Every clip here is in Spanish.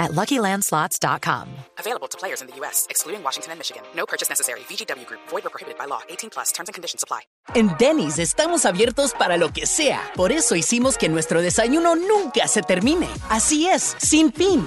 at LuckyLandSlots.com. Available to players in the U.S., excluding Washington and Michigan. No purchase necessary. VGW Group. Void or prohibited by law. 18 plus. Terms and conditions apply. En Denny's estamos abiertos para lo que sea. Por eso hicimos que nuestro desayuno nunca se termine. Así es, sin fin.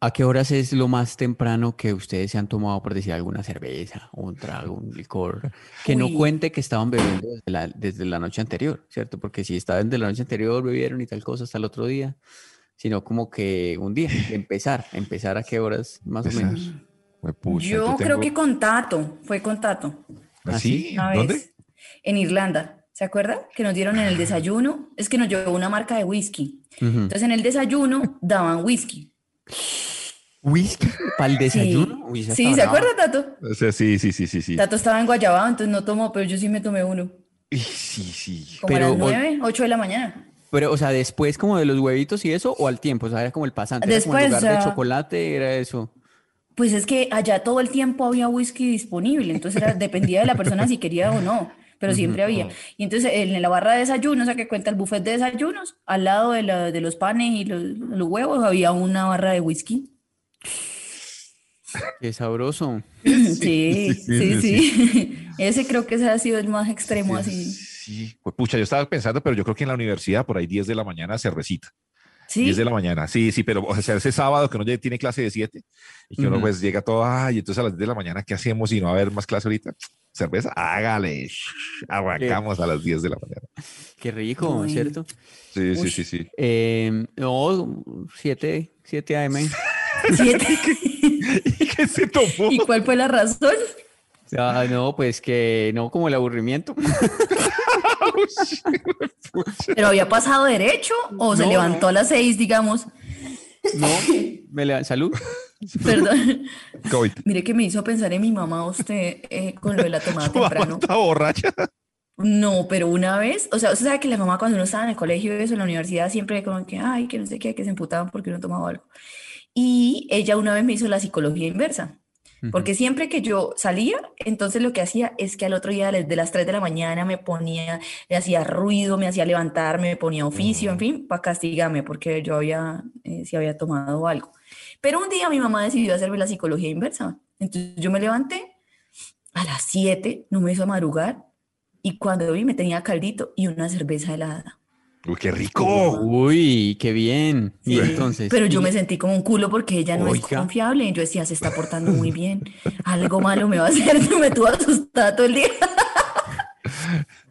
¿A qué horas es lo más temprano que ustedes se han tomado, por decir, alguna cerveza, un trago, un licor? Que no Uy. cuente que estaban bebiendo desde la, desde la noche anterior, ¿cierto? Porque si estaban desde la noche anterior, bebieron y tal cosa hasta el otro día, sino como que un día, empezar, empezar a qué horas más o Empezar. menos. Huepucha, Yo yo creo tengo- que con Tato, fue con Tato, ¿Ah, sí? una ¿Dónde? vez, en Irlanda. ¿Se acuerda? Que nos dieron en el desayuno. Es que nos llevó una marca de whisky. Ujú. Entonces en el desayuno daban whisky. ¿Whisky para el Sí, desayuno? Uy, sí está ¿se acuerda, Tato? O sea, sí, sí, sí, sí, sí. Tato estaba en Guayabao, entonces no tomó, pero yo sí me tomé uno. Sí, sí. Como Pero, a las 9, 8 de la mañana. Pero, o sea, después como de los huevitos y eso, o al tiempo, o sea, era como el pasante, era como en Después, lugar de o sea- chocolate, era eso. Pues es que allá todo el tiempo había whisky disponible, entonces era, dependía de la persona si quería o no, pero siempre había. Y entonces en la barra de desayunos, o sea, que cuenta el buffet de desayunos, al lado de, la- de los panes y los, los huevos había una barra de whisky. Qué sabroso. Sí, sí, sí, sí, sí. Ese creo que ese ha sido el más extremo así. Sí, pucha, yo estaba pensando, pero yo creo que en la universidad por ahí 10 de la mañana se recita. Sí, 10 de la mañana, sí, sí, pero o sea, ese sábado que uno ya tiene clase de 7 y que uno pues llega todo, ay, entonces a las 10 de la mañana, ¿qué hacemos si no va a haber más clase ahorita? Cerveza, hágale, arrancamos a las 10 de la mañana. Qué rico, Uy. ¿cierto? Sí, sí, sí, sí. Eh, no, 7, 7 AM. Siete. ¿Y qué se tomó? ¿Y cuál fue la razón? Ah, no, pues que no como el aburrimiento. ¿Pero había pasado derecho o se No, levantó a las seis, digamos? No, me le salud. Perdón. COVID. Mire que me hizo pensar en mi mamá usted eh, con lo de la tomada temprano. está borracha. No, pero una vez, o sea, usted sabe que la mamá cuando uno estaba en el colegio y eso, en la universidad, siempre como que, ay, que no sé qué, que se emputaban porque uno tomaba algo. Y ella una vez me hizo la psicología inversa, porque siempre que yo salía, entonces lo que hacía es que al otro día, desde las 3 de la mañana, me ponía, me hacía ruido, me hacía levantarme, me ponía oficio, en fin, para castigarme, porque yo había, eh, si había tomado algo. Pero un día mi mamá decidió hacerme la psicología inversa. Entonces yo me levanté a las 7, no me hizo madrugar, y cuando vi me tenía caldito y una cerveza helada. Uy, qué rico. Uy, qué bien. Y Sí, entonces. Pero yo me sentí como un culo porque ella no es confiable. Yo decía, se está portando muy bien. Algo malo me va a hacer. Me tuvo asustada todo el día.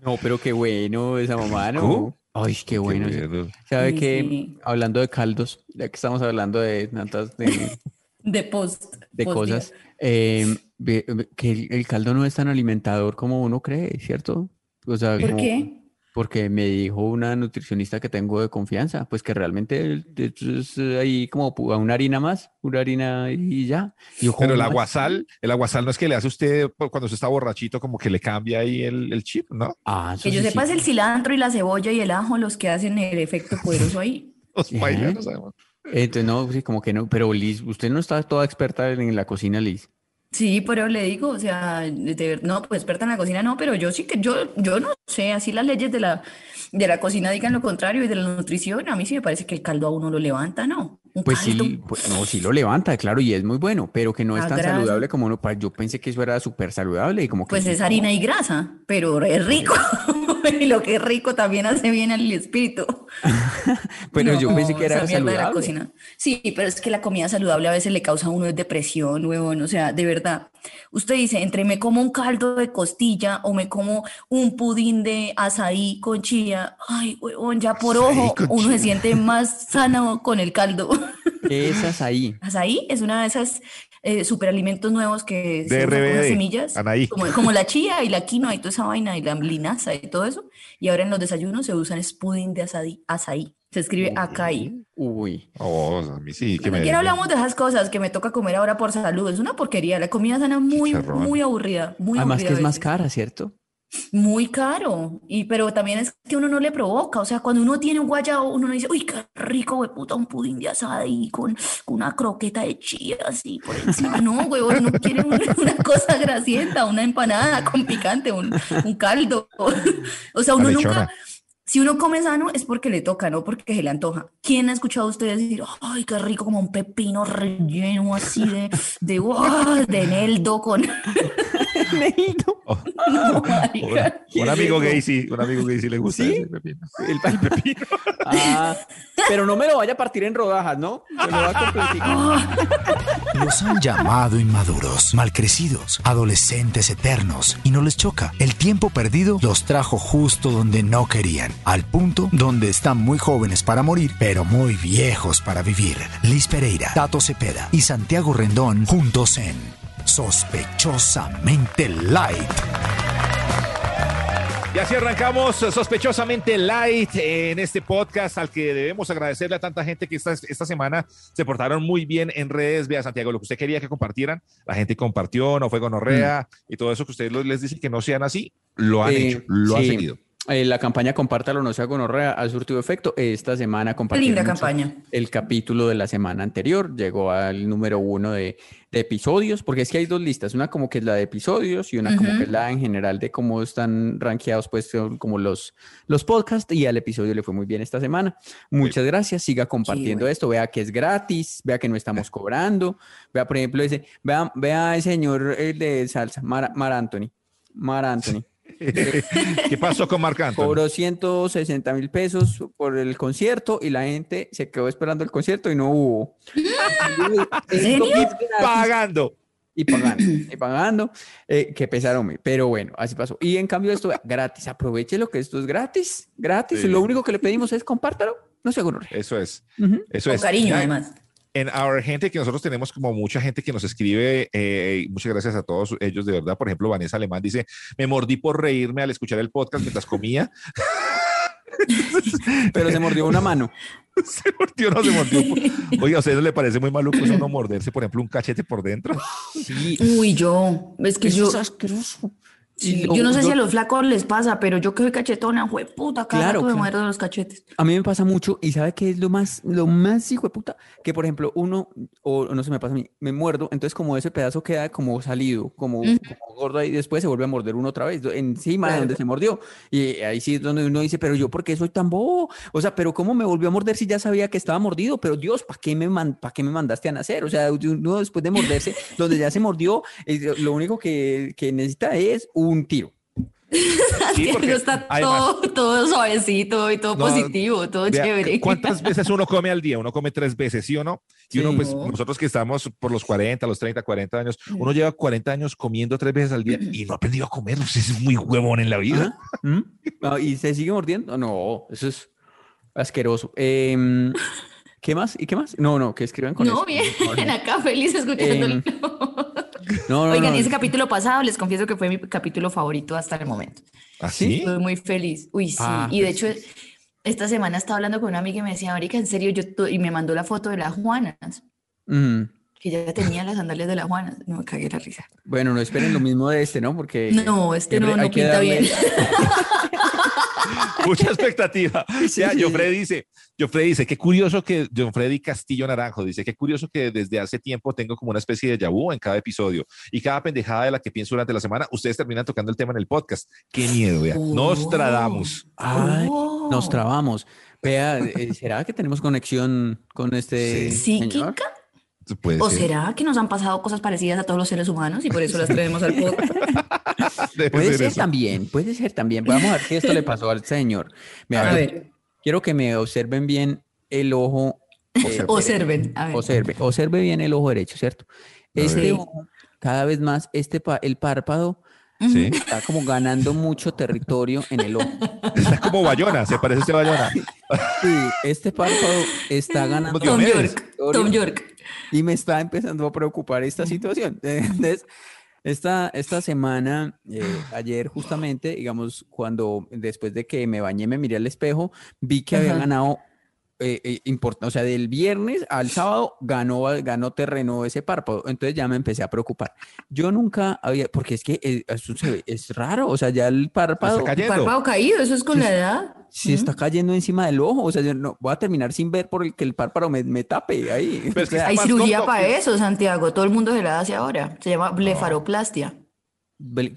No, pero qué bueno esa mamá, ¿no? ¿Cómo? Ay, qué bueno. Qué. ¿Sabe Sí, que sí. Hablando de caldos, ya que estamos hablando de tantas de, De post. de post cosas, eh, ve- que el, el caldo no es tan alimentador como uno cree, ¿cierto? O sea, ¿Por como- qué? Porque me dijo una nutricionista que tengo de confianza, pues que realmente es eh, ahí como una harina más, una harina y ya. Y yo, Pero el aguasal, el aguasal no es que le hace usted cuando usted está borrachito, como que le cambia ahí el, el chip, ¿no? Ah, Que yo sí, sepa es el cilantro y la cebolla y el ajo los que hacen el efecto poderoso ahí. Los no sabemos. Entonces, no, sí, como que no, pero Liz, usted no está toda experta en la cocina, Liz. Sí, pero le digo, o sea, de no, pues experta en la cocina no, pero yo sí que yo, yo no sé, así las leyes de la, de la cocina digan lo contrario y de la nutrición, a mí sí me parece que el caldo a uno lo levanta, ¿no? Un Pues caldo. sí, pues, no, sí lo levanta, claro, y es muy bueno, pero que no es La tan grasa. saludable como uno, pa- yo pensé que eso era súper saludable y como que Pues sí, es harina y grasa, pero es rico. y lo que es rico también hace bien al espíritu. Pero yo pensé que era la saludable. cocina. Sí, pero es que la comida saludable a veces le causa a uno depresión, huevón. O sea, de verdad. Usted dice, entre me como un caldo de costilla o me como un pudín de azaí con chía, ay, huevón, ya por Azaí ojo uno se siente más sano con el caldo. Esas ahí. Azaí es una de esas eh, superalimentos nuevos que De se usan semillas, Anaí. como, como la chía y la quinoa y toda esa vaina y la linaza y todo eso. Y ahora en los desayunos se usan es pudín de azaí. azaí. Se escribe acai. Uy. Oh, a mí sí, que me... siquiera hablamos de esas cosas que me toca comer ahora por salud. Es una porquería. La comida sana muy, muy aburrida. Muy Además aburrida que es más cara, ¿cierto? Muy caro. Y, pero también es que uno no le provoca. O sea, cuando uno tiene un guayabo, uno no dice, uy, qué rico, güey, puta, un pudín de azaí con, con una croqueta de chía así por encima. No, güey, uno quiere una, cosa grasienta, una empanada con picante, un, un caldo. O sea, uno nunca. Si uno come sano es porque le toca, no porque se le antoja. ¿Quién ha escuchado a ustedes decir, ay, qué rico, como un pepino relleno así de, de, ¡guau! de eneldo con... Oh, No, un, amigo gay sí, un amigo gay sí le gusta ¿Sí? ese pepino. El, el pepino. Ah, pero no me lo vaya a partir en rodajas, ¿no? Me lo va a completicar. Los han llamado inmaduros, malcrecidos, adolescentes eternos y no les choca. El tiempo perdido los trajo justo donde no querían, al punto donde están muy jóvenes para morir, pero muy viejos para vivir. Liz Pereira, Tato Cepeda y Santiago Rendón juntos en Sospechosamente Light. Y así arrancamos sospechosamente light en este podcast al que debemos agradecerle a tanta gente que esta, esta semana se portaron muy bien en redes. Vea, Santiago, lo que usted quería que compartieran, la gente compartió, no fue gonorrea y todo eso que ustedes les dicen que no sean así, lo han Eh, hecho, lo han seguido. Eh, la campaña Compártalo, no sea gonorrea, ha surtido efecto. Esta semana compartimos Linda campaña. el capítulo de la semana anterior. Llegó al número uno de, de episodios, porque es que hay dos listas. Una como que es la de episodios y una como que es la en general de cómo están rankeados, pues, como los, los podcasts. Y al episodio le fue muy bien esta semana. Muchas gracias. Siga compartiendo bueno. esto. Vea que es gratis. Vea que no estamos cobrando. Vea, por ejemplo, ese. Vea, vea ese señor el de salsa, Mar, Mar Anthony. Mar Anthony. ¿Qué pasó con Marc Anthony? Cobró 160 mil pesos por el concierto y la gente se quedó esperando el concierto y no hubo. ¿En serio? Pagando. Y pagando, y pagando, eh, que pesaron. Pero bueno, así pasó. Y en cambio esto gratis, aproveche lo que esto es gratis, gratis. Sí. Lo único que le pedimos es compártalo, no se. Eso es. Ujú. Eso Con es. cariño, Ya, además. En Our Gente, que nosotros tenemos como mucha gente que nos escribe, eh, muchas gracias a todos ellos, de verdad. Por ejemplo, Vanessa Alemán dice, me mordí por reírme al escuchar el podcast mientras comía. Pero se mordió una mano. se mordió, no se mordió. Oiga, ¿a ustedes no le parece muy maluco eso no morderse, por ejemplo, un cachete por dentro? Sí, Uy, yo, es que eso yo, es asqueroso. Sí, yo no sé si a los flacos les pasa, pero yo que soy cachetona, puta, cada Claro, rato me claro. muerdo los cachetes. A mí me pasa mucho y ¿sabe qué es lo más, lo más hijo de puta? Que por ejemplo uno, o no se me pasa a mí, me muerdo, entonces como ese pedazo queda como salido, como, gordo y después se vuelve a morder uno otra vez, encima de Claro. donde se mordió. Y ahí sí es donde uno dice, pero yo, ¿por qué soy tan bobo? O sea, pero ¿cómo me volvió a morder si ya sabía que estaba mordido? Pero Dios, ¿para qué me, man- qué me mandaste a nacer? O sea, uno después de morderse, donde ya se mordió, eh, lo único que, que necesita es un tiro. Sí, porque está además- todo, todo suavecito y todo No, positivo, todo Vea, chévere. ¿Cuántas veces uno come al día? Uno come tres veces, ¿sí o no? Y uno, Sí. pues, No. nosotros que estamos por los 40, los 30, 40 años, uno lleva 40 años comiendo tres veces al día y no ha aprendido a comer. Usted es muy huevón en la vida. Ajá. ¿Mm? Ah, ¿Y se sigue mordiendo? No, eso es asqueroso. Em, ¿qué más? ¿Y qué más? No, no, que escriban con No, eso. bien, acá feliz escuchándolo. Em, No, no, Oigan, no. ese capítulo pasado les confieso que fue mi capítulo favorito hasta el momento. ¿Así? Estuve muy feliz. Uy, sí. Ah, y de pues hecho, esta semana estaba hablando con una amiga y me decía, Marica, en serio, yo tu-", y me mandó la foto de las Juanas, Mm, que ya tenía las sandalias de las Juanas. No me cagué la risa. Bueno, no esperen lo mismo de este, ¿no? Porque No, este no, no hay que pinta darle- bien. Mucha expectativa. Sí, Ya, sí, Jofre dice, Jofre dice, qué curioso que, John Freddy Castillo Naranjo dice, qué curioso que desde hace tiempo tengo como una especie de yabú en cada episodio y cada pendejada de la que pienso durante la semana, ustedes terminan tocando el tema en el podcast. Qué miedo, vea. Nos tradamos. Ay, Oh. nos trabamos. Vea, eh, ¿será que tenemos conexión con este Sí. señor? ¿O ser. será que nos han pasado cosas parecidas a todos los seres humanos y por eso las traemos al podcast? Puede ser también, puede ser también. Vamos a ver si esto le pasó al señor. Mira, A ver. Quiero que me observen bien el ojo. eh, Observen, a ver. Observe, observe bien el ojo derecho, ¿cierto? Este ojo, cada vez más, este pa- el párpado Sí. está como ganando mucho territorio en el ojo. Está como Bayona, se parece a este Bayona. Sí, este párpado está ganando Tom. York, Tom York. Y me está empezando a preocupar esta situación. Entonces, esta, esta semana, eh, ayer justamente, digamos, cuando después de que me bañé, me miré al espejo, vi que había Ajá. ganado, eh, eh, import- o sea, del viernes al sábado ganó, ganó terreno ese párpado. Entonces ya me empecé a preocupar. Yo nunca había, porque es que eh, eso se ve- es raro, o sea, ya el párpado Está cayendo. Párpado caído, eso es con la edad. se está cayendo encima del ojo, o sea, yo no voy a terminar sin ver por el que el párpado me, me tape ahí. Pero es que O sea, Hay cirugía para eso, Santiago. Todo el mundo se la hace ahora. Se llama blefaroplastia.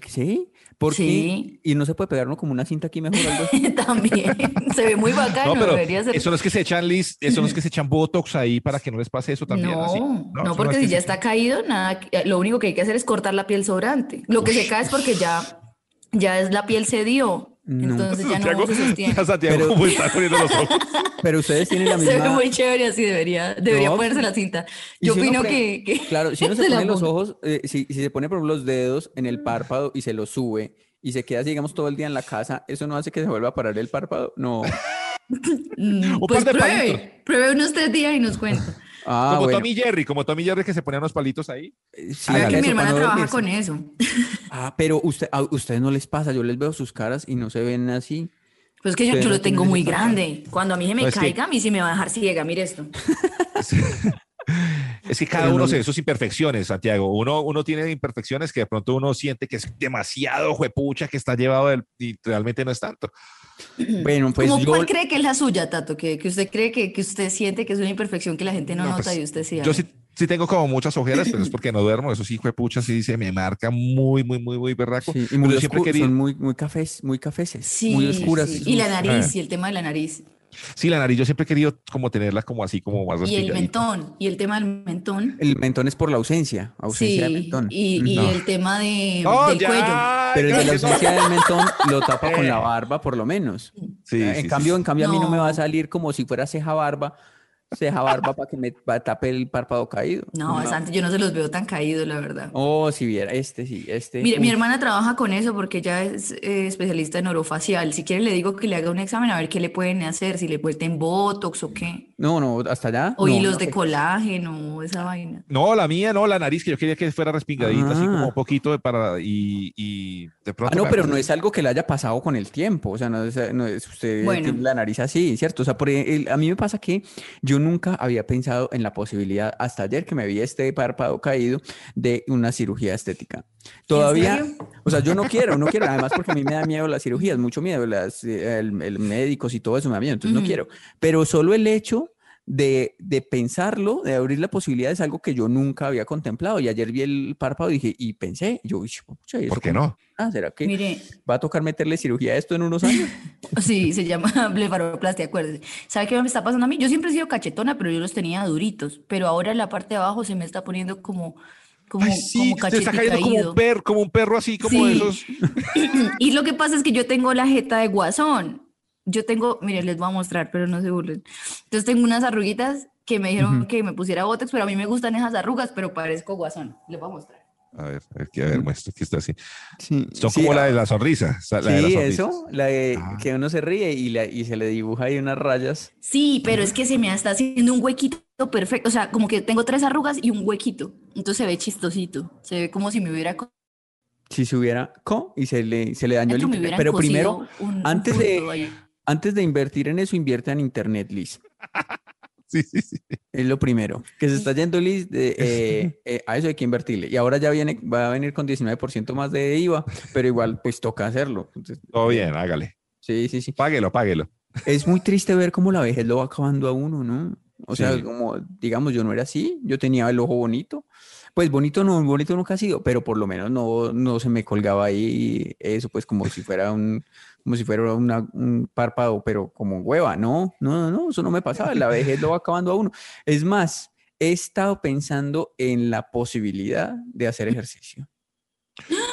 ¿Sí? ¿Por qué? Sí. Y no se puede pegar uno como una cinta aquí mejor. algo? También. Se ve muy bacano. No, pero debería ser. eso no es que se echan lis, eso no es que se echan botox ahí para que no les pase eso también. no, así. no, porque es si ya está caído, nada, eh, lo único que hay que hacer es cortar la piel sobrante. Lo que se cae es porque ya, ya es la piel se dio. No. Entonces ya Santiago, no se ya Santiago Pero- cómo está poniendo los ojos. Pero ustedes tienen la Se ve misma. muy chévere así, debería, debería No, ponerse la cinta. Yo si opino pre- que, que Claro, si uno se pone los ojos, eh, si, si se pone por ejemplo, los dedos en el párpado y se los sube y se queda, así, digamos, todo el día en la casa, ¿eso no hace que se vuelva a parar el párpado? No. Mm, Pues pruebe, pruebe unos tres días y nos cuenta. Ah, como bueno. Tommy Jerry, como Tommy Jerry que se ponía unos palitos ahí. Eh, sí, haga que eso mi hermana trabaja dormirse. con eso. Ah, pero usted, a ustedes no les pasa, yo les veo sus caras y no se ven así. Pues que yo, yo lo tengo muy grande. Cuando a mí se me No, es que- caiga, a mí sí me va a dejar ciega. Mire esto. Es que cada uno no- se ve sus imperfecciones, Santiago. Uno, uno tiene imperfecciones que de pronto uno siente que es demasiado juepucha, que está llevado del, y realmente no es tanto. Bueno, pues ¿Cómo- yo, ¿Cuál cree que es la suya, Tato? Que, que usted cree que, que usted siente que es una imperfección que la gente no, No, nota pues, y usted sí. Yo sí, sí tengo como muchas ojeras, pero es porque no duermo. Eso sí, juepucha, sí se me marca muy, muy, muy, muy berraco. sí, y muy yo siempre quería- son muy, muy cafés, muy cafeces, Sí, muy oscuras. sí. Y la nariz, Ah. y el tema de la nariz. Sí, la nariz, yo siempre he querido como tenerla como así, como más Y el mentón. Y el tema del mentón. El mentón es por la ausencia, ausencia Sí. mentón. Y, y No. el tema de, ¡Oh, del ya! cuello. Pero el de la ausencia del mentón lo tapa con la Eh. barba, por lo menos. Sí, en sí, sí. cambio, en cambio a mí no me va a salir como si fuera ceja barba, ceja barba para que me pa- tape el párpado caído. No, Santi, yo no se los veo tan caídos, la verdad. Oh, si viera, este sí, este. Mire, mi hermana trabaja con eso porque ella es eh, especialista en orofacial. Si quiere le digo que le haga un examen a ver qué le pueden hacer, si le vuelten botox o qué. No, no, hasta allá. O no, hilos no, de que- colágeno, esa vaina. No, la mía, no, la nariz, que yo quería que fuera respingadita, así como Ah. un poquito de para, y, y de pronto. Ah, no, pero no es algo que le haya pasado con el tiempo, o sea, no es, no es usted Bueno. tiene la nariz así, ¿cierto? O sea, por el- a mí me pasa que yo nunca había pensado en la posibilidad, hasta ayer que me vi este párpado caído, de una cirugía estética. Todavía, o sea, yo no quiero, no quiero, además porque a mí me da miedo las cirugías, mucho miedo, las, el, el médicos y todo eso me da miedo, entonces no quiero, pero solo el hecho de, de pensarlo, de abrir la posibilidad es algo que yo nunca había contemplado y ayer vi el párpado y dije, y pensé, yo, "Uy, pucha, ¿y ¿Por eso qué cómo no? Ah, ¿será que Mire, va a tocar meterle cirugía a esto en unos años? sí, se llama blefaroplastia, acuérdese. ¿Sabe qué me está pasando a mí? Yo siempre he sido cachetona, pero yo los tenía duritos. Pero ahora en la parte de abajo se me está poniendo como, como, Ay, sí, como está cayendo como caído. un perro, como un perro así, como de Sí. esos. Y lo que pasa es que yo tengo la jeta de guasón. Yo tengo, miren, les voy a mostrar, pero no se burlen. Entonces tengo unas arruguitas que me dijeron que me pusiera botox, pero a mí me gustan esas arrugas, pero parezco guasón. Les voy a mostrar. A ver, a ver, que- a ver, muestra, aquí está así. Sí, Son sí, como la ah, de la sonrisa. o sea, la de las sí, eso, la de Ah. que uno se ríe y, la- y se le dibuja ahí unas rayas. Sí, pero es que se me está haciendo un huequito perfecto. O sea, como que tengo tres arrugas y un huequito. Entonces se ve chistosito. Se ve como si me hubiera, co- Si se hubiera co y se le, se le dañó el Pero primero, un- un antes de-. Antes de invertir en eso, invierta en internet, Liz. Sí, sí, sí. Es lo primero. Que se está yendo Liz, de, eh, eh, a eso hay que invertirle. Y ahora ya viene, va a venir con 19% más de IVA, pero igual pues toca hacerlo. Entonces, Todo bien, hágale. sí, sí, sí. Páguelo, páguelo. Es muy triste ver cómo la vejez lo va acabando a uno, ¿no? O sea, como, digamos, yo no era así, yo tenía el ojo bonito. Pues bonito no, bonito nunca ha sido, pero por lo menos no, no se me colgaba ahí eso, pues como si fuera un, como si fuera una- un párpado, pero como hueva, no, no, no, no, eso no me pasaba, la vejez lo va acabando a uno. Es más, he estado pensando en la posibilidad de hacer ejercicio.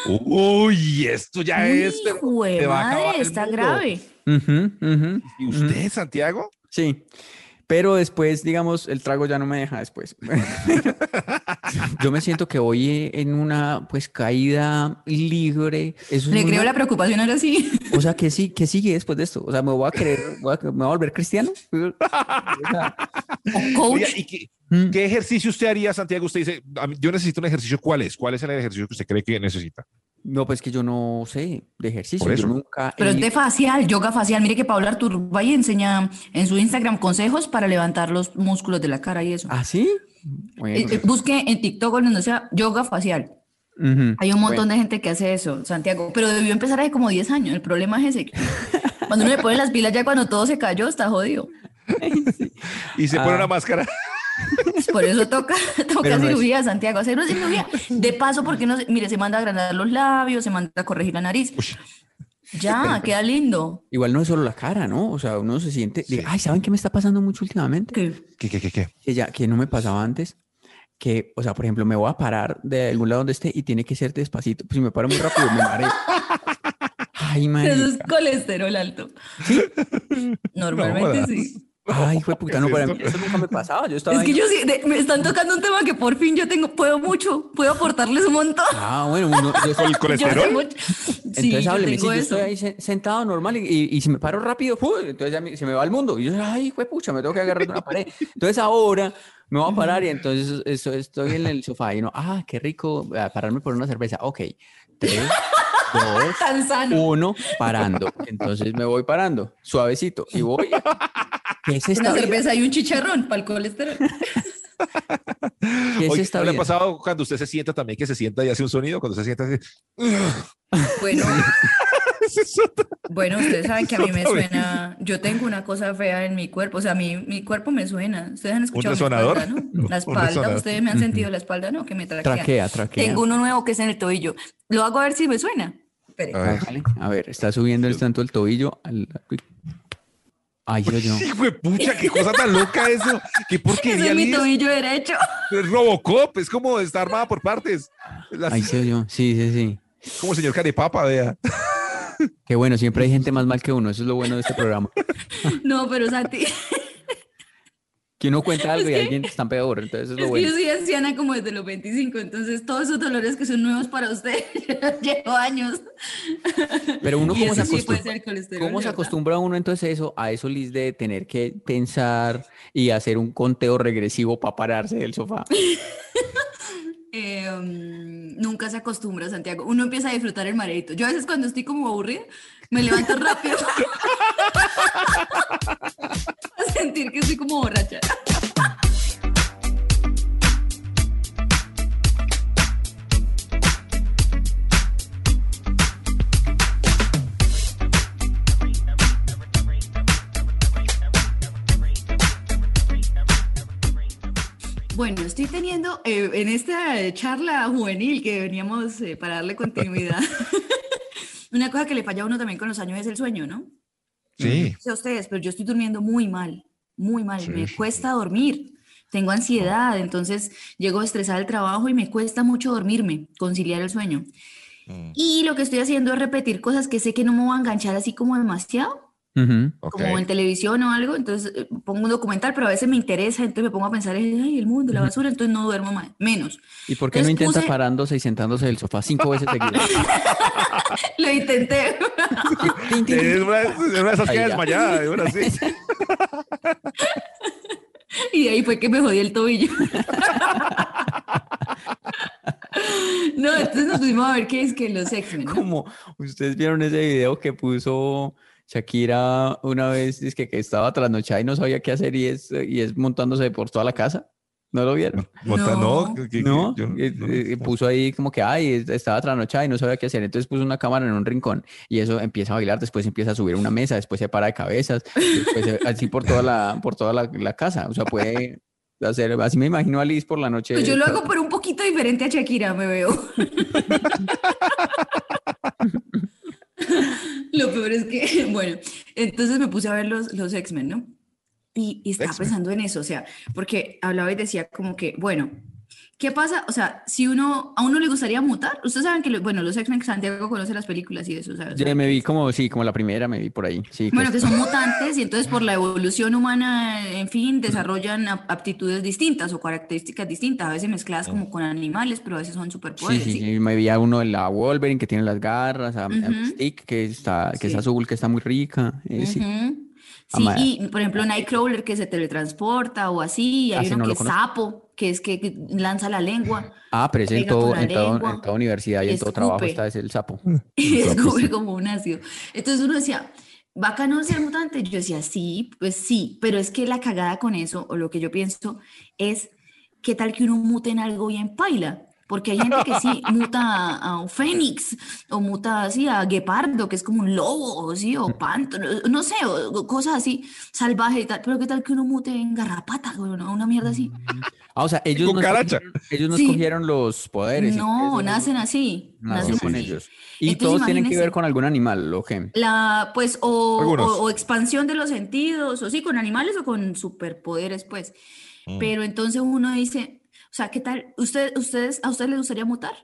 Uy, esto ya es. Jue te va a acabar el está mundo. grave. Ujú, ujú, ¿Y ujú. usted, Santiago? Sí. Pero después, digamos, el trago ya no me deja después. Yo me siento que voy en una pues caída libre. Eso es Le creo una- la preocupación ahora sí. O sea, que sí, que sigue después de esto. O sea, me voy a querer, voy a- me voy a volver cristiano. O sea, O coach. Oiga, ¿y qué, mm, qué ejercicio usted haría, Santiago? Usted dice, "A mí- yo necesito un ejercicio. ¿Cuál es? ¿Cuál es el ejercicio que usted cree que necesita? No, pues que yo no sé de ejercicio. Por Yo eso. nunca. Pero he- es de facial, yoga facial. Mire que Paula Artur va y enseña en su Instagram consejos para levantar los músculos de la cara y eso. ¿Ah, sí? Bueno, Eh, eh, busque en TikTok o donde sea yoga facial. Hay un montón Bueno, de gente que hace eso, Santiago, pero debió empezar hace como 10 años. El problema es ese. que Cuando uno le pone las pilas ya cuando todo se cayó, está jodido. Y se pone Ah. una máscara. Por eso toca, toca Pero no cirugía, Santiago, hacer una cirugía. De paso, porque no, mire, se manda a agrandar los labios, se manda a corregir la nariz. Ya, queda lindo. Igual no es solo la cara, ¿no? O sea, uno se siente. diga, Ay, ¿saben qué me está pasando mucho últimamente? Que- ¿Qué, qué, qué, qué? que ya que no me pasaba antes, que, o sea, por ejemplo, me voy a parar de algún lado donde esté y tiene que ser despacito. Pues si me paro muy rápido, me mareo. Ay, Eso es colesterol alto. Normalmente jodas. sí. Ay, fue puta, no, ¿Qué es para mí eso nunca me pasaba. Yo estaba Es que ahí- yo sí, de- me están tocando un tema que por fin yo tengo, puedo mucho, puedo aportarles un montón. Ah, bueno, uno- yo- ¿Con el Yo colesterol? mucho. Sí, entonces yo hábleme, tengo yo eso. estoy ahí se- sentado normal y, y- y si me paro rápido, ¡fu! entonces ya me- se me va el mundo. Y yo, ay, fue pucha, me tengo que agarrar de una pared. Entonces ahora me voy a parar y entonces eso, estoy en el sofá y no, ah, qué rico, a pararme por una cerveza. Ok, tres, dos, Tan sano. uno, parando. Entonces me voy parando, suavecito, y voy. ¿Qué es esta Una vida? cerveza y un chicharrón para el colesterol. ¿Qué es Oye, esta ¿no le ha vida? pasado cuando usted se sienta también que se sienta y hace un sonido? Cuando se sienta así. Bueno, bueno, ustedes saben que a mí me suena, yo tengo una cosa fea en mi cuerpo, o sea, mi, mi cuerpo me suena. Ustedes han escuchado mi resonador? espalda, ¿no? La Un espalda, ustedes me han sentido la espalda, ¿no? Que me traquea. Traquea, traquea. Tengo uno nuevo que es en el tobillo. Lo hago a ver si me suena. Espere. A ver. Hágale. A ver, está subiendo el tanto el tobillo. al- Ay, yo, yo. Hijo de pucha, qué cosa tan loca eso. Qué porquería. es mi tobillo derecho. Es Robocop, es como está armada por partes. Las- Ay, sí, yo. Sí, sí, sí. como el señor Carepapa, vea. Qué bueno, siempre hay gente más mal que uno. Eso es lo bueno de este programa. No, pero Santi, Que uno cuenta algo y Es que- alguien está peor. Entonces es es lo que yo bueno. soy anciana como desde los 25, entonces todos esos dolores que son nuevos para usted, llevo años. Pero uno Y cómo se sí acostumbra. colesterol, ¿Cómo se acostumbra uno entonces eso, a eso, Liz, de tener que pensar y hacer un conteo regresivo para pararse del sofá? Eh, mm, nunca se acostumbra, Santiago. Uno empieza a disfrutar el mareito. Yo a veces cuando estoy como aburrida, me levanto rápido. a sentir que estoy como borracha. Bueno, estoy teniendo eh, en esta charla juvenil que veníamos eh, para darle continuidad. Una cosa que le falla a uno también con los años es el sueño, ¿no? Sí. No sé a ustedes, pero yo estoy durmiendo muy mal, muy mal. Sí, me cuesta dormir. Tengo ansiedad, entonces llego estresada al trabajo y me cuesta mucho dormirme, conciliar el sueño. Mm, Y lo que estoy haciendo es repetir cosas que sé que no me voy a enganchar así como demasiado, Como en televisión o algo. Entonces eh, pongo un documental, pero a veces me interesa, entonces me pongo a pensar, ay, el mundo, la basura, entonces no duermo más, menos. ¿Y por qué no Entonces intenta puse- parándose y sentándose del sofá cinco veces seguidas? Lo intenté. Es una, es una de esas que ya. desmayada, de una, sí. Y de ahí fue que me jodí el tobillo. No, entonces nos pusimos a ver qué es que los X-Men. ¿no? Como ustedes vieron ese video que puso Shakira una vez, es que, que estaba trasnochada y no sabía qué hacer y es, y es montándose por toda la casa. ¿No lo vieron? No. no, que- que- No, yo no- no. puso ahí como que, ay, es- estaba trasnochada y no sabía qué hacer. Entonces puso una cámara en un rincón y eso empieza a bailar, después empieza a subir una mesa, después se para de cabezas, después así por toda la, por toda la, la casa. O sea, puede hacer, así me imagino a Liz por la noche. Pues yo lo hago pero un poquito diferente a Shakira, me veo. Lo peor es que, bueno, entonces me puse a ver los, los X-Men, ¿no? Y, y estaba pensando en eso, o sea, porque hablaba y decía como que, bueno, ¿qué pasa? O sea, si uno, a uno le gustaría mutar, ustedes saben que, bueno, los X-Men, Santiago conoce las películas y eso, ¿sabes? Ya me vi como, sí, como la primera, me vi por ahí. Sí, Bueno, que son mutantes y entonces por la evolución humana, en fin, desarrollan ap- aptitudes distintas o características distintas, a veces mezcladas como con animales, pero a veces son superpoderes. sí, ¿sí? sí, me vi a uno de la Wolverine que tiene las garras, a, a Ujú. Mystique que está, que es azul, que está muy rica. eh, sí. Ujú. Sí, Ama- y por ejemplo Nightcrawler que se teletransporta o así, y Ah, hay ese uno no que es conozco. sapo, que es que lanza la lengua Ah, pero ese en, todo, en, todo- en toda universidad y y en todo trabajo escupe. está ese el sapo. y escupe como un ácido. Entonces uno decía, bacano ser mutante. Yo decía, sí, pues sí, pero es que la cagada con eso, o lo que yo pienso, es qué tal que uno mute en algo bien paila. Porque hay gente que sí muta a, a un fénix, o muta así a guepardo, que es como un lobo, o sí, o panto, no, no sé, o, o cosas así salvajes y tal. Pero qué tal que uno mute en garrapata, güey, ¿no? una mierda así. Ah, o sea, ellos no, escogieron, ellos no Sí. escogieron los poderes. No, nacen así, nacen con así. ellos. Y Entonces, todos tienen que ver con algún animal, ¿o qué? La, pues, o, o- o expansión de los sentidos, o sí, con animales o con superpoderes, pues. Mm. Pero entonces uno dice, o sea, ¿qué tal? ¿Usted, ustedes, ¿A ustedes les gustaría mutar?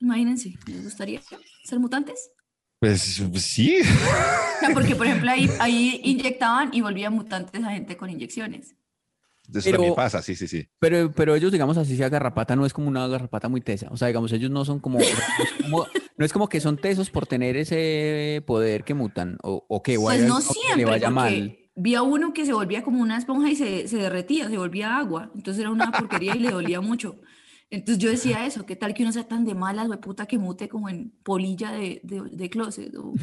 Imagínense, ¿les gustaría ser mutantes? Pues, pues sí. O sea, porque, por ejemplo, ahí, ahí inyectaban y volvían mutantes a gente con inyecciones. Eso Pero- también pasa, sí, sí, sí. Pero, pero ellos, digamos así, sea garrapata, no es como una garrapata muy tesa. O sea, digamos, ellos no son como, no es como, no es como que son tesos por tener ese poder que mutan, o, o que, Pues no que le vaya mal. Porque vi a uno que se volvía como una esponja y se, se derretía, se volvía agua. Entonces era una porquería y le dolía mucho. Entonces yo decía eso, ¿qué tal que uno sea tan de malas, güey, puta, que mute como en polilla de, de, de closet? O...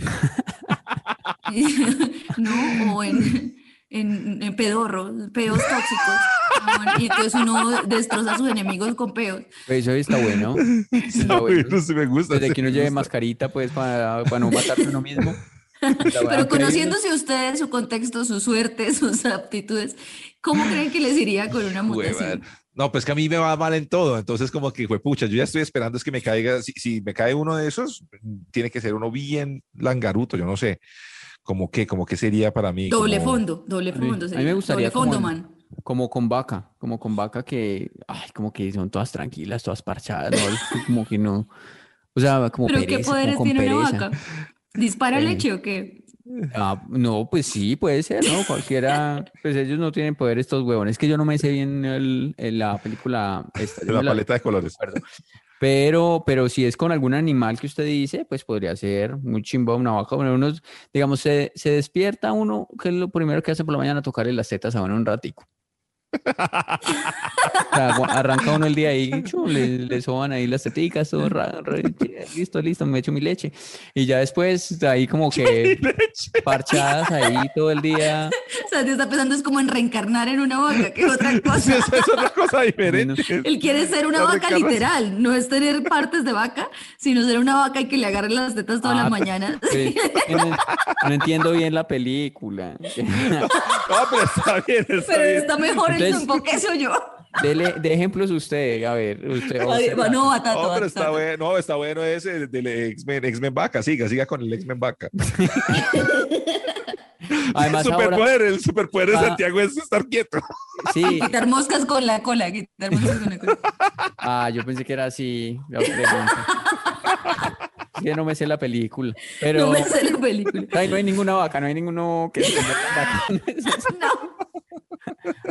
no, o en, en, en pedorro, peos tóxicos. ¿no? Y entonces uno destroza a sus enemigos con peos. Pues Eso está bueno. Está bueno. Bueno, sí me gusta. Desde sí que uno lleve gusta. mascarita, pues, para, para no matarse uno mismo. Pero conociéndose ustedes, su contexto, su suerte, sus aptitudes, ¿cómo creen que les iría con una mutación? No, pues que a mí me va mal en todo. Entonces, como que, fue pucha, yo ya estoy esperando es que me caiga. Si, si me cae uno de esos, tiene que ser uno bien langaruto, yo no sé. Como que, como que sería para mí. Doble como- fondo, doble A mí- fondo. a mí sería, me gustaría doble fondo, como- man. Como con vaca, como con vaca que, ay, como que son todas tranquilas, todas parchadas, ¿no? Como que no, o sea, como ¿Pero qué pereza, como poderes con tiene una pereza. vaca? ¿Dispara Eh, leche o qué? Ah, no, pues sí, puede ser, ¿no? Cualquiera, pues ellos no tienen poder estos huevones. Es que yo no me sé bien el, el- la película esta, La paleta de colores. acuerdo. Pero, pero si es con algún animal que usted dice, pues podría ser muy chimba una vaca. Bueno, uno, digamos, se, se despierta uno, que es lo primero que hace por la mañana, tocarle las tetas a uno un ratico. O sea, arranca uno el día ahí, chu, le, le soban ahí las teticas, todo ra- ra- listo, listo, me echo mi leche. Y ya después, ahí como que parchadas ahí todo el día. O sea, te está pensando es como en reencarnar en una vaca, que es otra Sí, cosa. eso es otra cosa diferente. Él quiere ser una La vaca literal, no es tener partes de vaca, sino ser una vaca y que le agarren las tetas todas Ah, las mañanas. Pues, no, no entiendo bien la película. No, pero está bien, está Pero bien. está mejor Entonces- enfoque soy yo. Dele, de ejemplos usted, a ver, usted. Vale, usted- No, Batato, No, pero está bueno, no, está bueno ese del X-Men, X-Men Vaca, siga, siga con el X-Men Vaca. Además, el ahora, superpoder, el superpoder de Ah. Santiago es estar quieto. sí, Quitar moscas con la cola, quitar moscas con la cola. ah, yo pensé que era así, la que no me sé la película, pero No me sé la película. ay, no hay ninguna vaca, no hay ninguno que. No.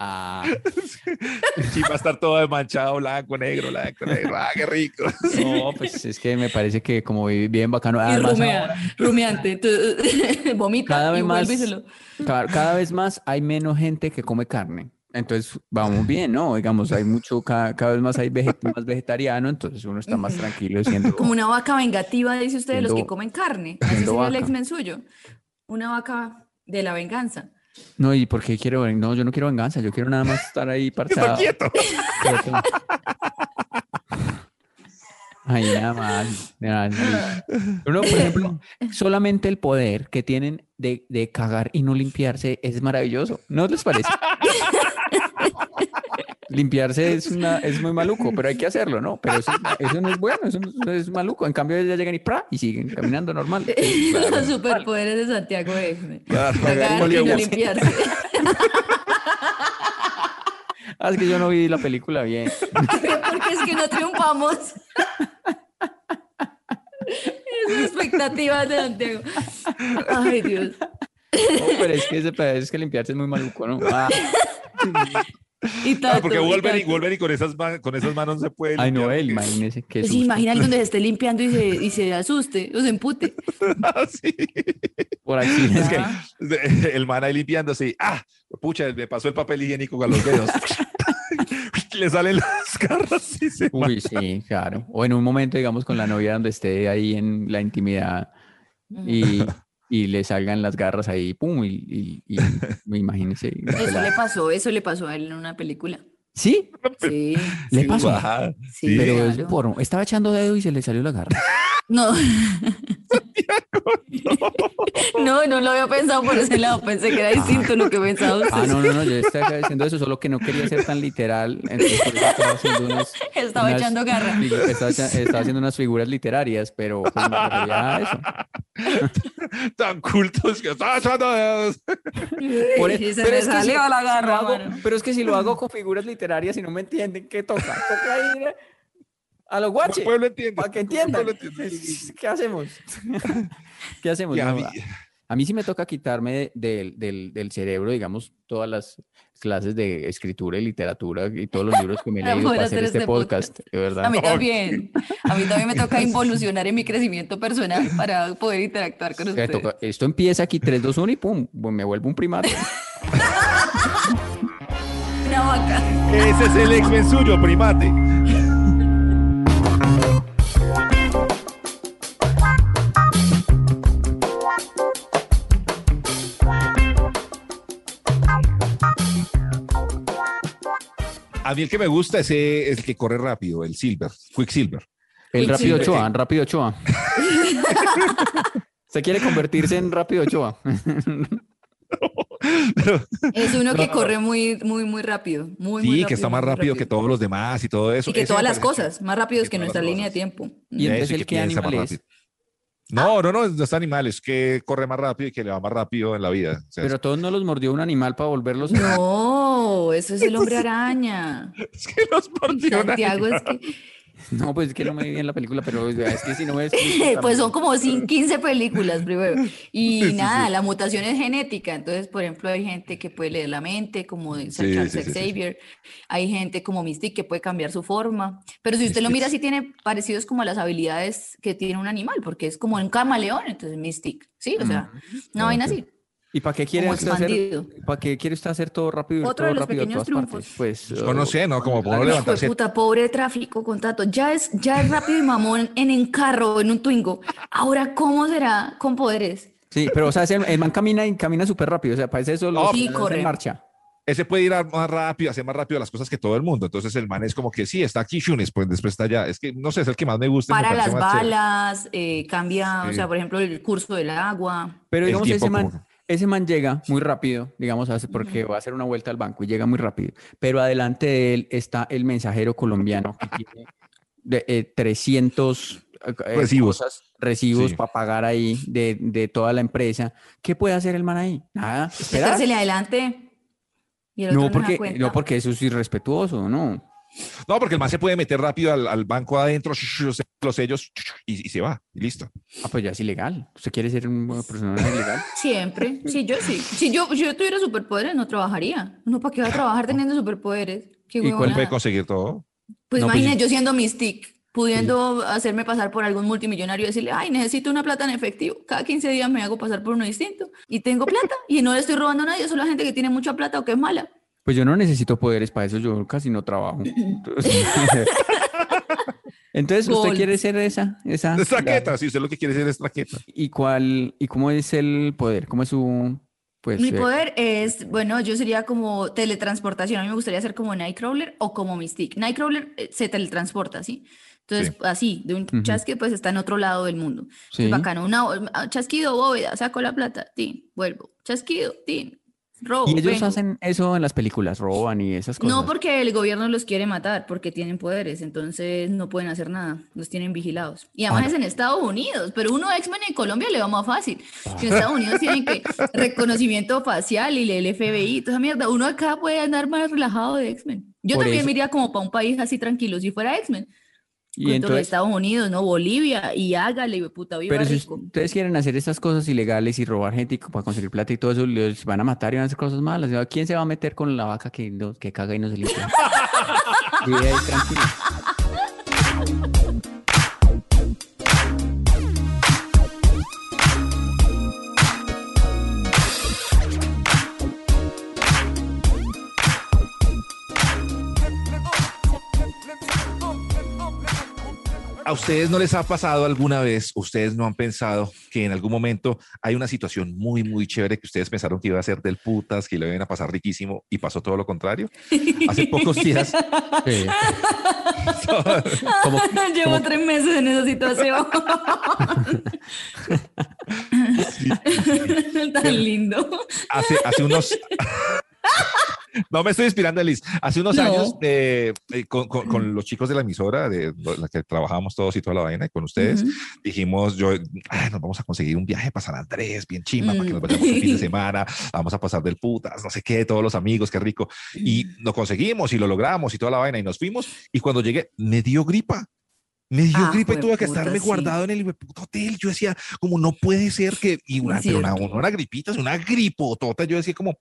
Ah, Y va a estar todo manchado, blanco, negro, blanco, negro. Ah, qué rico. no, pues es que me parece que como bien bacano. Y Además, rumea, ahora, rumiante. Tú, vomita cada y vez más, vuélveselo. cada, cada vez más hay menos gente que come carne. Entonces vamos bien, ¿no? Digamos, hay mucho, cada, cada vez más hay veget- más vegetariano, entonces uno está más tranquilo siendo. Como una vaca vengativa, dice usted, de los que comen carne. Así sería el. X-Men suyo. Una vaca de la venganza. No, ¿y por qué quiero? No, yo no quiero venganza, yo quiero nada más estar ahí parchado. quieto. quieto. Ay, nada más. nada más. Uno, por ejemplo, solamente el poder que tienen de, de cagar y no limpiarse es maravilloso. ¿No les parece? Limpiarse es, una, es muy maluco, pero hay que hacerlo, ¿no? Pero eso, eso no es bueno, eso no es maluco. En cambio, ya llegan y, ¡pra! y siguen caminando normal. Los superpoderes de Santiago X-Men. Claro, Cagar y limpiarse. Ah, es que yo no vi la película bien. Porque es que no triunfamos. Esas expectativas de Santiago. Ay, Dios. No, pero es que, ese, es que limpiarse es muy maluco, ¿no? Ah. Y Claro, porque Tato, y Wolverine. Wolverine con esas, con esas manos se puede. Ay, no, él, imagínese que imagina el donde se esté limpiando y se, y se asuste o se empute. Ah, sí. por aquí. Es que Ah. el man ahí limpiándose y, ah, pucha, me pasó el papel higiénico con los dedos. Le salen las garras y se Uy, sí, claro. O en un momento, digamos, con la novia donde esté ahí en la intimidad y, y le salgan las garras ahí, pum, y, y, y imagínese. la Eso le pasó, eso le pasó a él en una película. Sí, Sí, le Sí, pasó. sí, Pero es claro. porno. Estaba echando dedo y se le salió la garra. No. No, no lo había pensado por ese lado. Pensé que era distinto lo que pensaba usted. Ah, no, no, no, yo estaba diciendo eso, solo que no quería ser tan literal. Entonces, por eso estaba haciendo unas. Estaba unas echando garra. Estaba, estaba haciendo unas figuras literarias, pero pues, me refería a eso. Tan cultos que está echando dedos. Por Y eso- se pero le es que si- la garra, hago- pero es que si lo hago con figuras literarias y no me entienden, ¿qué toca? Toca ir a los guaches. Pueblo entiende. Para que entiendan. ¿Qué hacemos? ¿Qué hacemos? A mí- a, mí sí me toca quitarme del, del, del cerebro, digamos, todas las clases de escritura y literatura y todos los libros que me he leído para hacer hacer este este podcast, de verdad. A mí también. A mí también me toca involucionar en mi crecimiento personal para poder interactuar con ustedes. toca- esto empieza aquí 3, 2, 1 y pum, me vuelvo un primate. Vaca. Ese es el ex suyo, primate. A mí el que me gusta ese es el que corre rápido, el Silver, Quicksilver. El Rápido sí. Ochoa, Rápido Ochoa. Se quiere convertirse en Rápido Ochoa. Es uno que corre muy, muy, muy rápido. Muy, muy Sí, rápido, que está más rápido que todos los demás y todo eso. Y que Ese todas las cosas, más rápidos que que, nuestra línea de tiempo. Y entonces el que piensa más animal es. rápido. No, no, no, no es animal, es que corre más rápido y que le va más rápido en la vida. O sea, Pero a todos no los mordió un animal para volverlos. No, eso es el hombre araña. es que los mordió Santiago es que, No, pues es que no me vi bien la película, pero es que si no ves. pues son como cin- 15 películas primero. Y Sí, sí, nada, sí. la mutación es genética. Entonces, por ejemplo, hay gente que puede leer la mente, como Sí, Charles sí, sí, sí. Xavier. Hay gente como Mystique que puede cambiar su forma. Pero si usted lo mira, sí tiene parecidos como a las habilidades que tiene un animal, porque es como un camaleón, entonces Mystique. Sí, o sea, una vaina así. ¿Y para qué quiere usted hacer? ¿Para qué quiere usted hacer todo rápido? Otro todo de los rápido pequeños todas partes? triunfos. Pues. Yo no sé, ¿no? Como por levantarse. puta, pobre tráfico, contrato. Ya es, ya es rápido y mamón en un carro, en un Twingo. Ahora, ¿cómo será con poderes? Sí, pero o sea, ese- el man camina y camina súper rápido. O sea, parece eso los Sí, corre. en marcha. Ese puede ir más rápido, hacer más rápido las cosas que todo el mundo. Entonces el man es como que sí, está aquí Shun, después, después está allá. Es que no sé, es el que más me gusta. me Para parece las balas, eh, cambia, o Sí. sea, por ejemplo, el curso del agua. Pero El digamos, ese man, como- ese man llega muy rápido, digamos, hace- porque va a hacer una vuelta al banco y llega muy rápido. Pero adelante de él está el mensajero colombiano que tiene de, eh, 300 eh, eh, Recibos. cosas, recibos Sí. para pagar ahí de, de toda la empresa. ¿Qué puede hacer el man ahí? Nada. Esperar. Adelante. Y el otro No porque, no, porque eso es irrespetuoso, ¿no? No, porque el man se puede meter rápido al, al banco adentro, los sellos y, y se va, y listo. Ah, pues ya es ilegal. ¿Usted quiere ser una persona ilegal? Siempre. Sí, yo sí. Si yo, si yo tuviera superpoderes, no trabajaría. No, ¿para qué va a trabajar teniendo superpoderes? Qué ¿Y cuál puede conseguir todo. Pues No, pues imagínate sí. yo siendo Mystique, pudiendo hacerme pasar por algún multimillonario y decirle, ay, necesito una plata en efectivo. Cada 15 días me hago pasar por uno distinto y tengo plata y no le estoy robando a nadie, solo a gente que tiene mucha plata o que es mala. Pues yo no necesito poderes para eso, yo casi no trabajo. Entonces, Entonces, ¿usted quiere ser esa? esa Es traqueta, si usted lo que quiere ser es traqueta. ¿Y cuál, y cómo es el poder? ¿Cómo es su, pues, Mi eh, poder es, bueno, yo sería como teletransportación. A mí me gustaría ser como Nightcrawler o como Mystique. Nightcrawler eh, se teletransporta, ¿sí? Entonces, así, de un chasquido, pues está en otro lado del mundo. Sí. Es bacano. Una, ah, chasquido, bóveda, saco la plata, tin, vuelvo. Chasquido, tin. Robo, Y ellos hacen eso en las películas, roban y esas cosas. No porque el gobierno los quiere matar, porque tienen poderes, entonces no pueden hacer nada, los tienen vigilados. Y además Ah, es en Estados Unidos, pero uno X-Men en Colombia le va más fácil. Que en Estados Unidos tienen que reconocimiento facial y el FBI, toda esa mierda. Uno acá puede andar más relajado de X-Men. Yo Por también eso- me iría como para un país así tranquilo si fuera X-Men. Y entonces, Estados Unidos, no Bolivia, y hágale, puta, viva pero si ustedes quieren hacer estas cosas ilegales y robar gente y para conseguir plata y todo eso, les van a matar y van a hacer cosas malas. ¿Quién se va a meter con la vaca que, no- que caga y no se limpia? Vive ahí tranquilo. ¿A ustedes no les ha pasado alguna vez, ustedes no han pensado que en algún momento hay una situación muy, muy chévere que ustedes pensaron que iba a ser del putas, que lo iban a pasar riquísimo y pasó todo lo contrario? Hace pocos días, Sí. Como- Llevo como- tres meses en esa situación. Tan lindo. hace, hace unos... No me estoy inspirando, Liz. Hace unos No. años, eh, eh, con, con- con los chicos de la emisora, de la que trabajamos todos y toda la vaina, y con ustedes, Ujú. dijimos, yo, "Ay, nos vamos a conseguir un viaje para San Andrés, bien chimba, para que nos vayamos el fin de semana, vamos a pasar del putas, no sé qué, todos los amigos, qué rico. Y lo conseguimos y lo logramos y toda la vaina y nos fuimos. Y cuando llegué, me dio gripa. Me dio Ah, gripa y tuve que estarme sí. guardado en el puto hotel. Yo decía, como no puede ser que, y una, pero una, no una gripita, una gripotota. Yo decía, como,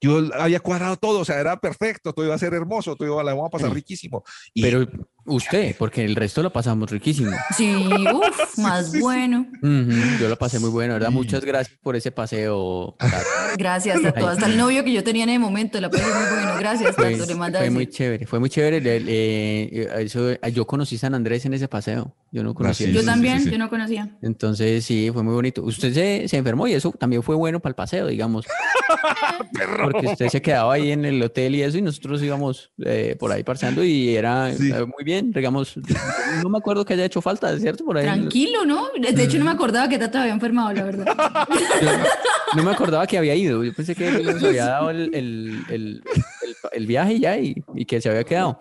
yo había cuadrado todo, o sea, era perfecto, todo iba a ser hermoso, todo iba, la vamos a pasar riquísimo. Y Pero usted, porque el resto lo pasamos riquísimo. Sí, uff, más bueno. Yo lo pasé muy bueno, ¿verdad? Muchas gracias por ese paseo. Gracias a todos. Hasta el novio que yo tenía en el momento, la pasé muy bueno. Gracias, Fue, Tato. Le manda fue muy chévere, fue muy chévere. le- le- eso, yo conocí San Andrés en ese paseo. Yo no conocía. sí, Yo sí, también, sí. yo no conocía. Entonces, sí, fue muy bonito. Usted se, se enfermó y eso también fue bueno para el paseo, digamos. Porque usted se quedaba ahí en el hotel y eso, y nosotros íbamos eh, por ahí parseando y era Sí. eh, muy bien, digamos. No me acuerdo que haya hecho falta, ¿cierto? Por ahí. Tranquilo, ¿no? De hecho, no me acordaba que Tato había enfermado, la verdad. Yo no me acordaba que había ido. Yo pensé que nos había dado el, el, el, el- viaje ya y, y que se había quedado.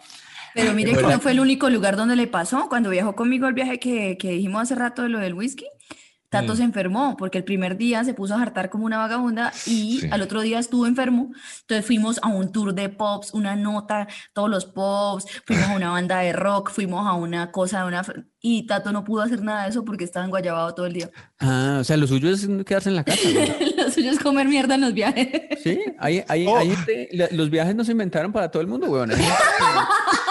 Pero mire que no fue el único lugar donde le pasó. Cuando viajó conmigo el viaje que, que dijimos hace rato de lo del whisky, Tato se enfermó porque el primer día se puso a hartar como una vagabunda y Sí. al otro día estuvo enfermo. Entonces fuimos a un tour de pops, una nota, todos los pops, fuimos a una banda de rock, fuimos a una cosa de una... Y Tato no pudo hacer nada de eso porque estaba enguayabado todo el día. Ah, o sea, lo suyo es quedarse en la casa. ¿no? Lo suyo es comer mierda en los viajes. Sí, hay, hay, Oh. gente- la- los viajes no se inventaron para todo el mundo, weón.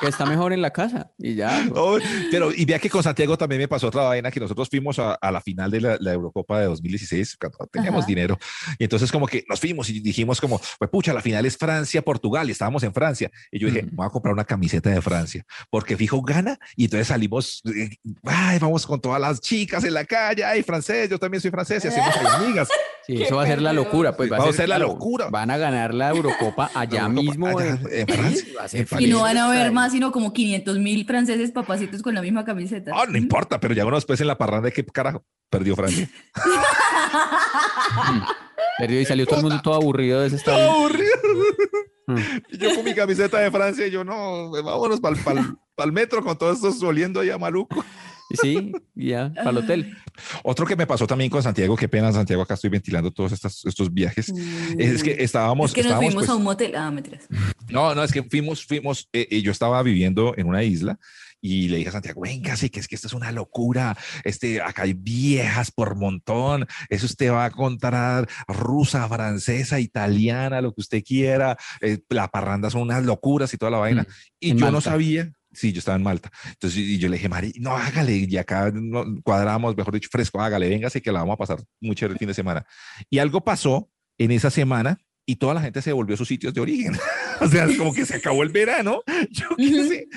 Que, está mejor en la casa y ya. Oh, pero y vea que con Santiago también me pasó otra vaina que nosotros fuimos a, a la final de la, la Eurocopa de 2016 cuando teníamos Ajá. dinero y entonces como que nos fuimos y dijimos como pues pucha la final es Francia Portugal y estábamos en Francia y yo dije Ujú. voy a comprar una camiseta de Francia porque fijo gana y entonces salimos eh, ay vamos con todas las chicas en la calle ay francés yo también soy francés y hacemos amigas Sí, eso va a ser la locura. Pues va Va a ser ser la claro, locura. Van a ganar la Eurocopa allá Eurocopa mismo allá en, Francia, va a ser en Y no van a ver más sino como 500 mil franceses papacitos con la misma camiseta. Ah, no importa pero ya uno después en la parranda qué carajo perdió Francia Perdió y salió todo el mundo todo aburrido de ese Todo estadio. aburrido. Mm. Y yo con mi camiseta de Francia, y yo no, vámonos para el metro con todos estos oliendo ahí a maluco. Y Sí, ya, para el hotel. Otro que me pasó también con Santiago, qué pena Santiago, acá estoy ventilando todos estos, estos viajes, es que estábamos... Es que nos estábamos, fuimos pues, a un motel. Ah, mentiras. No, no, es que fuimos, fuimos, eh, eh, yo estaba viviendo en una isla y le dije a Santiago, venga, sí, que es que esto es una locura, este, acá hay viejas por montón, eso usted va a contar rusa, francesa, italiana, lo que usted quiera, eh, la parranda son unas locuras y toda la vaina. Mm, y en yo no Malta. sabía. Sí, yo estaba en Malta. Entonces, y yo le dije, Mari, no, hágale, y acá cuadramos, mejor dicho, fresco, hágale, véngase que la vamos a pasar muy chévere el fin de semana. Y algo pasó en esa semana y toda la gente se volvió a sus sitios de origen. o sea, como que se acabó el verano. Yo qué sé.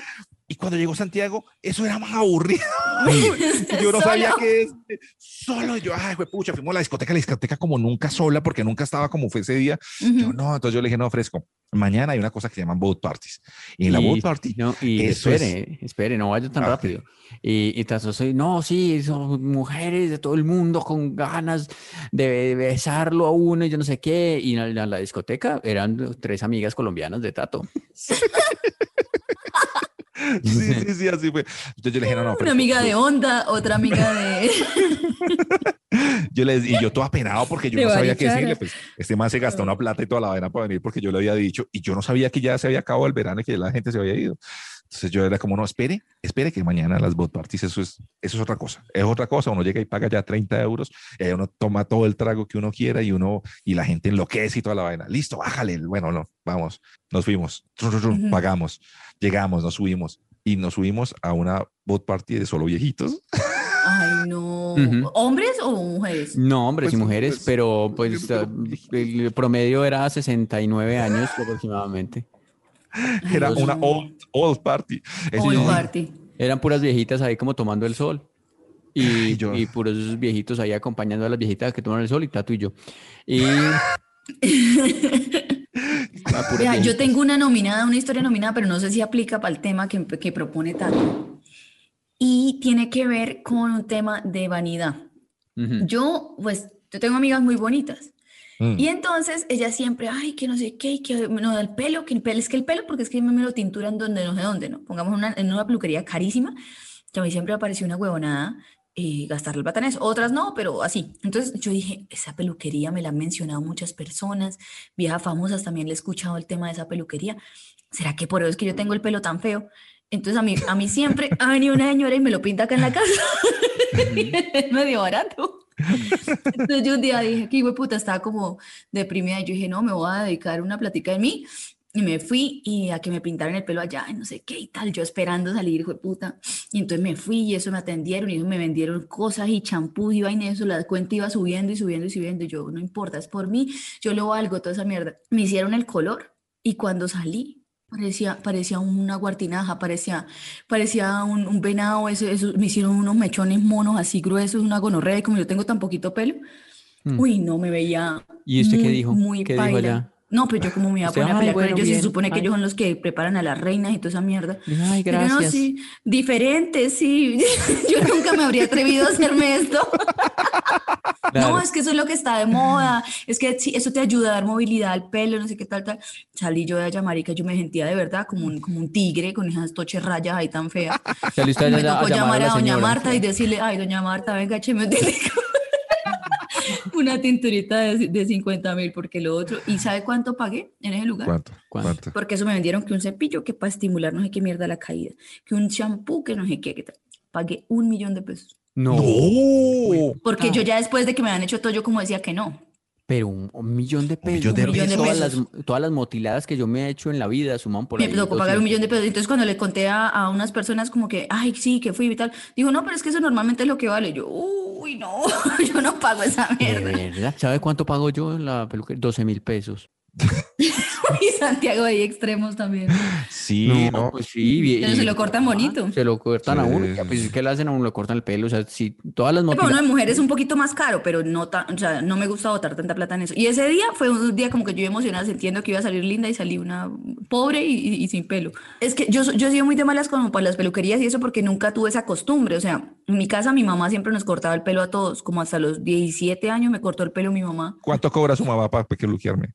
Y cuando llegó Santiago, eso era más aburrido. yo no sabía que es solo yo, ay, fue pucha, fuimos a la discoteca, la discoteca como nunca sola, porque nunca estaba como fue ese día. Yo no, entonces yo le dije, no, fresco, mañana hay una cosa que se llaman boat parties. Y en la Y- boat party, No, y eso es- espere, espere, no vaya tan Ah, rápido. Y, y eso, no, sí, son mujeres de todo el mundo con ganas de besarlo a uno y yo no sé qué. Y en la, la discoteca eran tres amigas colombianas de Tato. sí, sí, sí, así fue. Entonces yo le dije, no, no, Una amiga de onda, otra amiga de... Yo le, y yo todo apenado porque yo no sabía qué decirle. Pues este man se gastó una plata y toda la vaina para venir porque yo le había dicho y yo no sabía que ya se había acabado el verano y que la gente se había ido. Entonces yo era como, no, espere, espere que mañana las boat parties, eso es, eso es otra cosa. Es otra cosa. Uno llega y paga ya 30 euros, y ahí uno toma todo el trago que uno quiera y uno, y la gente enloquece y toda la vaina. Listo, bájale. Bueno, no, vamos, nos fuimos, trum, Ujú. pagamos, llegamos, nos subimos y nos subimos a una boat party de solo viejitos. Ay, no. Ujú. ¿Hombres o mujeres? No, hombres y Pues, mujeres, pues, pero pues el promedio era 69 años aproximadamente. Era Dios una old, old party. Eso Old yo- party. Eran puras viejitas ahí como tomando el sol. Y, Ay, yo- y puros viejitos ahí acompañando a las viejitas que toman el sol y Tato y yo. Y Vea, yo tengo una nominada, una historia nominada, pero no sé si aplica para el tema que, que propone Tato. Y tiene que ver con un tema de vanidad. Ujú. Yo, pues, yo tengo amigas muy bonitas. Mm. Y entonces ella siempre, ay, que no sé qué, que no, el pelo, que el pelo, es que el pelo, porque es que me lo tinturan donde no sé dónde, ¿no? Pongamos una, en una peluquería carísima, que a mí siempre me pareció una huevonada eh, gastar el eso. Otras no, pero así. Entonces yo dije, esa peluquería me la han mencionado muchas personas, viejas famosas también le he escuchado el tema de esa peluquería. ¿Será que por eso es que yo tengo el pelo tan feo? Entonces a mí, a mí siempre ha venido una señora y me lo pinta acá en la casa. es medio barato. Entonces yo un día dije, que puta, estaba como deprimida y yo dije, no, me voy a dedicar una plática de mí. Y me fui y a que me pintaran el pelo allá, y no sé qué y tal, yo esperando salir, hijo de puta. Y entonces me fui y eso me atendieron y eso me vendieron cosas y champú y vaina eso, la cuenta iba subiendo y subiendo y subiendo. Y yo, no importa, es por mí, yo lo valgo, toda esa mierda. Me hicieron el color y cuando salí, parecía, parecía una guartinaja, parecía, parecía un, un venado, eso, eso, me hicieron unos mechones monos así gruesos, una gonorrea, y como yo tengo tan poquito pelo, Mm. uy, no, me veía ¿Y usted qué muy, dijo? Muy ¿Qué dijo allá? No, pues yo como me iba a poner a "Ay, pelear con bueno, ellos, y bien, se supone que ay". ellos son los que preparan a las reinas y toda esa mierda. Ay, no, gracias. sí, diferente, sí. Yo nunca me habría atrevido a hacerme esto. Claro. No, es que eso es lo que está de moda, es que sí, eso te ayuda a dar movilidad al pelo, no sé qué tal, tal. Salí yo de allá, marica, yo me sentía de verdad como un, como un tigre con esas toches rayas ahí tan feas. Salió usted me tocó llamar a, la doña. Marta y decirle, ay, doña Marta, venga, écheme un tintico". Una tinturita de, de 50 mil, porque lo otro, ¿y sabe cuánto pagué en ese lugar? ¿Cuánto? ¿Cuánto? Porque eso me vendieron que un cepillo que para estimular no sé qué mierda la caída, que un champú que no sé qué, que tal. Pagué un millón de pesos. No, ¡No! Porque yo ya después de que me han hecho todo, yo como decía que no. Pero un, un millón de pesos. millón de un millón pesos. Todas las, todas las motiladas que yo me he hecho en la vida suman por me ahí. tocó pagar un 200. millón de pesos. Entonces cuando le conté a, a unas personas como que, ay, sí, que fui y tal, dijo, no, pero es que eso normalmente es lo que vale. Yo, uy, no, yo no pago esa ¿De mierda. verdad? ¿Sabe cuánto pago yo en la peluquería? 12 mil pesos. Y Santiago ahí extremos también. Sí, ¿no? pues sí. y- Pero se lo cortan bonito. Se lo cortan a Sí, uno. sí, ya, Pues es que le hacen a uno, le cortan el pelo. O sea, si todas las Pero uno de mujeres es un poquito más caro, pero no tan, o sea, no me gusta botar tanta plata en eso. Y ese día fue un día como que yo emocionada, sintiendo que iba a salir linda y salí una pobre y, y- y sin pelo. Es que yo, yo he sido muy de malas como para las peluquerías y eso porque nunca tuve esa costumbre. O sea, en mi casa mi mamá siempre nos cortaba el pelo a todos, como hasta los 17 años me cortó el pelo mi mamá. ¿Cuánto cobra su mamá para que luquearme?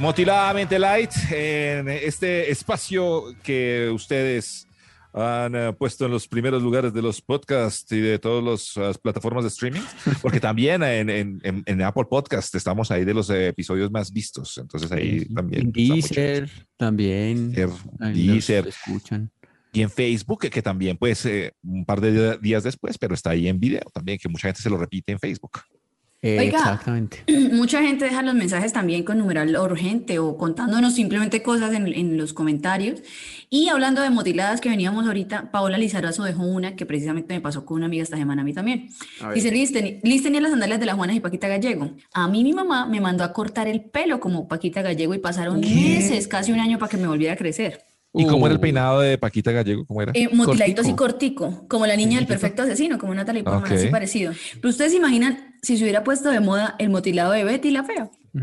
motiladamente light en este espacio que ustedes han eh, puesto en los primeros lugares de los podcasts y de todas las plataformas de streaming, porque también en, en- en- Apple Podcast estamos ahí de los eh, episodios más vistos, entonces ahí también. En Deezer también. Deezer. escuchan. y en Facebook, que, que también pues eh, un par de días después, pero está ahí en video también, que mucha gente se lo repite en Facebook. Oiga, Exactamente. Mucha gente deja los mensajes también con numeral urgente o contándonos simplemente cosas en, en los comentarios. Y hablando de motiladas que veníamos ahorita, Paola Lizarazo dejó una que precisamente me pasó con una amiga esta semana a mí también. Dice, Liz, teni- Liz tenía las sandalias de las Juanas y Paquita Gallego. A mí mi mamá me mandó a cortar el pelo como Paquita Gallego y pasaron meses, casi un año para que me volviera a crecer. ¿Y cómo era el Uh. peinado de Paquita Gallego? ¿Cómo era? Eh, motiladitos y Cortico. como la niña del perfecto asesino, como Natalie Portman, así parecido. Pero ustedes se imaginan si se hubiera puesto de moda el motilado de Betty la fea.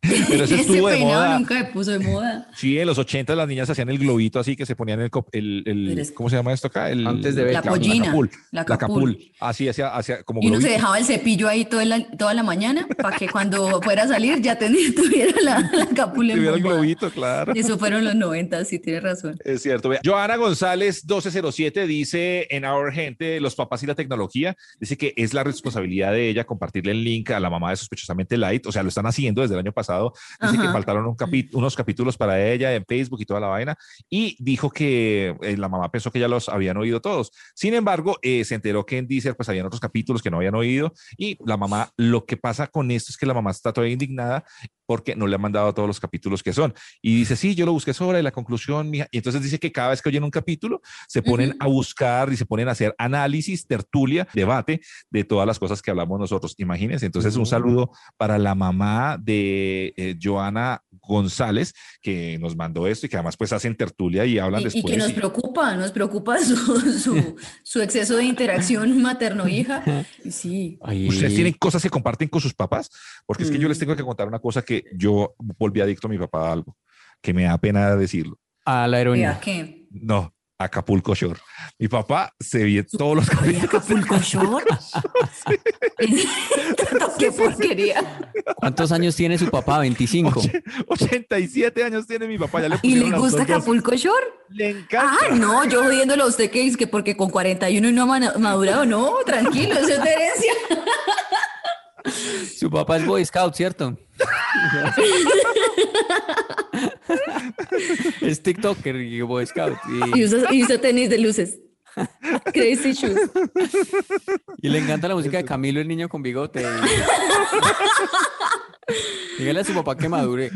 Pero eso Ese estuvo de peinado moda. nunca me puso de moda. Sí, en los 80 las niñas hacían el globito así que se ponían el, el, el- es- ¿cómo se llama esto acá? El, Antes de ver- La la pollina, capul, la la capul. capul. Así hacía, hacía como Y uno se dejaba el cepillo ahí toda la, toda la mañana para que cuando fuera a salir ya tenía, tuviera la, la cápula Tuviera el globito, claro. Eso fueron los 90, sí, tienes razón. Es cierto. Vea, Joana González 1207 dice en Our Gente, los papás y la tecnología, dice que es la responsabilidad de ella compartirle el link a la mamá de sospechosamente light, o sea, lo están haciendo desde el año pasado. Dice que faltaron un capi- unos capítulos para ella en Facebook y toda la vaina y dijo que eh, la mamá pensó que ya los habían oído todos. Sin embargo, eh, se enteró que en Deezer pues habían otros capítulos que no habían oído y la mamá, lo que pasa con esto es que la mamá está todavía indignada porque no le han mandado todos los capítulos que son. Y dice, sí, yo lo busqué sobre la conclusión, mija. Y entonces dice que cada vez que oyen un capítulo, se ponen Ujú. a buscar y se ponen a hacer análisis, tertulia, debate de todas las cosas que hablamos nosotros. Imagínense. Entonces, un saludo para la mamá de eh, Joana González, que nos mandó esto y que además pues hacen tertulia y hablan Y, y después. que nos y- preocupa, nos preocupa su, su, su exceso de interacción materno-hija. Y Sí, Ay, ¿Ustedes tienen cosas que comparten con sus papás? Porque es que yo les Mm. tengo que contar una cosa que yo volví adicto a mi papá a algo, que me da pena decirlo. a la heroína. que. No, Acapulco Shore. Mi papá se vio todos los ¿Oye, capítulos. Acapulco Shore? ¡Qué porquería! ¿Cuántos años tiene su papá? 25. Oye, 87 años tiene mi papá. Ya le ¿Y le gusta dos. Acapulco Shore? Le encanta. Ah, no, yo jodiéndolo a usted que dice que porque con 41 y no ha madurado, no, tranquilo, eso es de herencia. Su papá es Boy Scout, ¿cierto? es TikToker y Boy Scout. Y Y, usa, y usa tenis de luces. Crazy shoes. y le encanta la música de Camilo, el niño con bigote. Dígale a su papá que madure.